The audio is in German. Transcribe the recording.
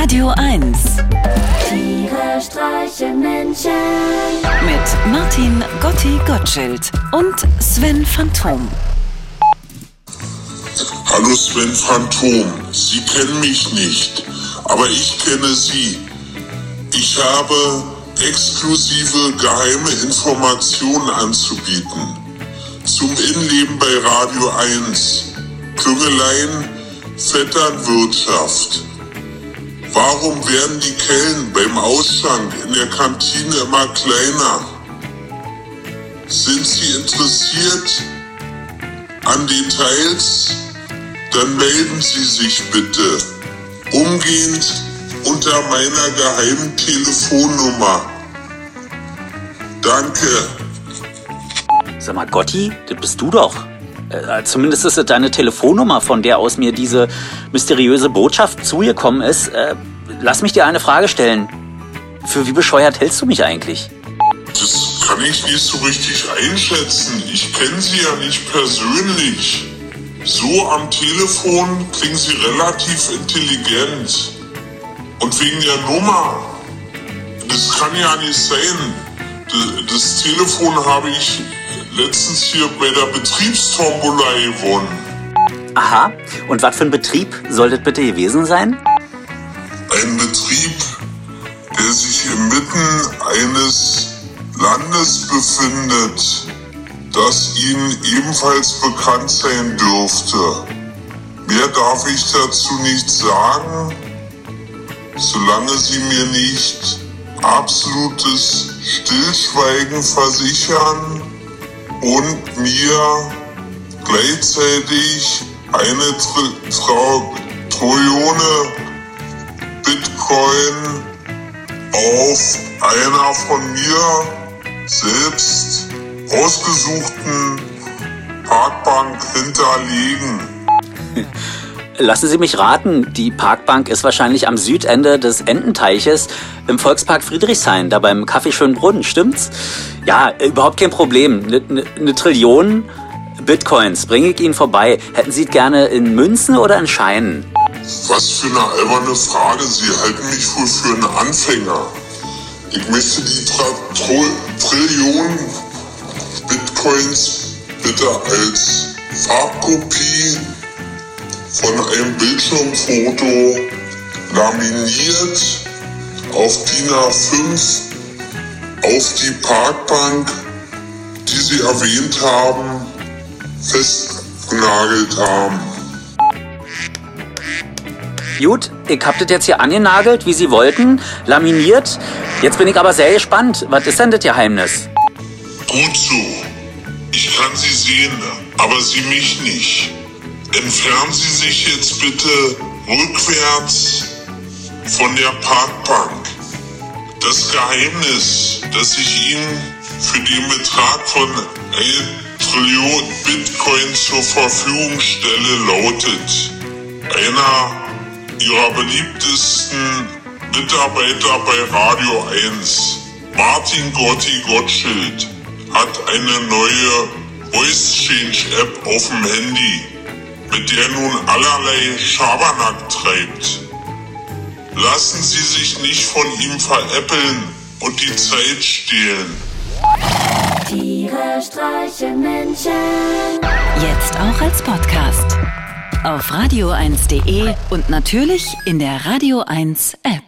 Radio 1 Tiere streichen Menschen. mit Martin Gotti Gottschild und Sven Phantom. Hallo Sven Phantom, Sie kennen mich nicht, aber ich kenne Sie. Ich habe exklusive geheime Informationen anzubieten. Zum Innenleben bei Radio 1. Klüngeleien, Vetternwirtschaft. Warum werden die Kellen beim Ausschank in der Kantine immer kleiner? Sind Sie interessiert an Details? Dann melden Sie sich bitte umgehend unter meiner geheimen Telefonnummer. Danke. Sag mal, Gotti, das bist du doch. Äh, zumindest ist es deine Telefonnummer, von der aus mir diese mysteriöse Botschaft zugekommen ist. Äh, lass mich dir eine Frage stellen. Für wie bescheuert hältst du mich eigentlich? Das kann ich nicht so richtig einschätzen. Ich kenne Sie ja nicht persönlich. So am Telefon klingen Sie relativ intelligent. Und wegen der Nummer. Das kann ja nicht sein. Das Telefon habe ich letztens hier bei der Betriebstombola gewonnen. Aha, und was für ein Betrieb soll das bitte gewesen sein? Ein Betrieb, der sich inmitten eines Landes befindet, das Ihnen ebenfalls bekannt sein dürfte. Mehr darf ich dazu nicht sagen, solange Sie mir nicht absolutes Stillschweigen versichern und mir gleichzeitig eine Tri Trau Trillionen Bitcoin auf einer von mir selbst ausgesuchten Parkbank hinterlegen. Lassen Sie mich raten, die Parkbank ist wahrscheinlich am Südende des Ententeiches im Volkspark Friedrichshain, da beim Café Schönbrunn, stimmt's? Ja, überhaupt kein Problem. Eine ne, ne Trillion Bitcoins bringe ich Ihnen vorbei. Hätten Sie gerne in Münzen oder in Scheinen? Was für eine alberne Frage. Sie halten mich wohl für einen Anfänger. Ich möchte die Tra Tro Trillionen Bitcoins bitte als Farbkopie von einem Bildschirmfoto laminiert auf DIN A5 auf die Parkbank, die Sie erwähnt haben, festgenagelt haben. Gut, ich hab das jetzt hier angenagelt, wie Sie wollten, laminiert. Jetzt bin ich aber sehr gespannt. Was ist denn das Geheimnis? Gut so. Ich kann Sie sehen, aber Sie mich nicht. Entfernen Sie sich jetzt bitte rückwärts von der Parkbank. Das Geheimnis, das ich Ihnen für den Betrag von 1 Trillion Bitcoin zur Verfügung stelle, lautet, einer Ihrer beliebtesten Mitarbeiter bei Radio 1, Martin Gotti Gottschild, hat eine neue Voice Change App auf dem Handy, mit der nun allerlei Schabernack treibt. Lassen Sie sich nicht von ihm veräppeln und die Zeit stehlen. Tiere streichen Menschen. Jetzt auch als Podcast. Auf radio1.de und natürlich in der Radio 1 App.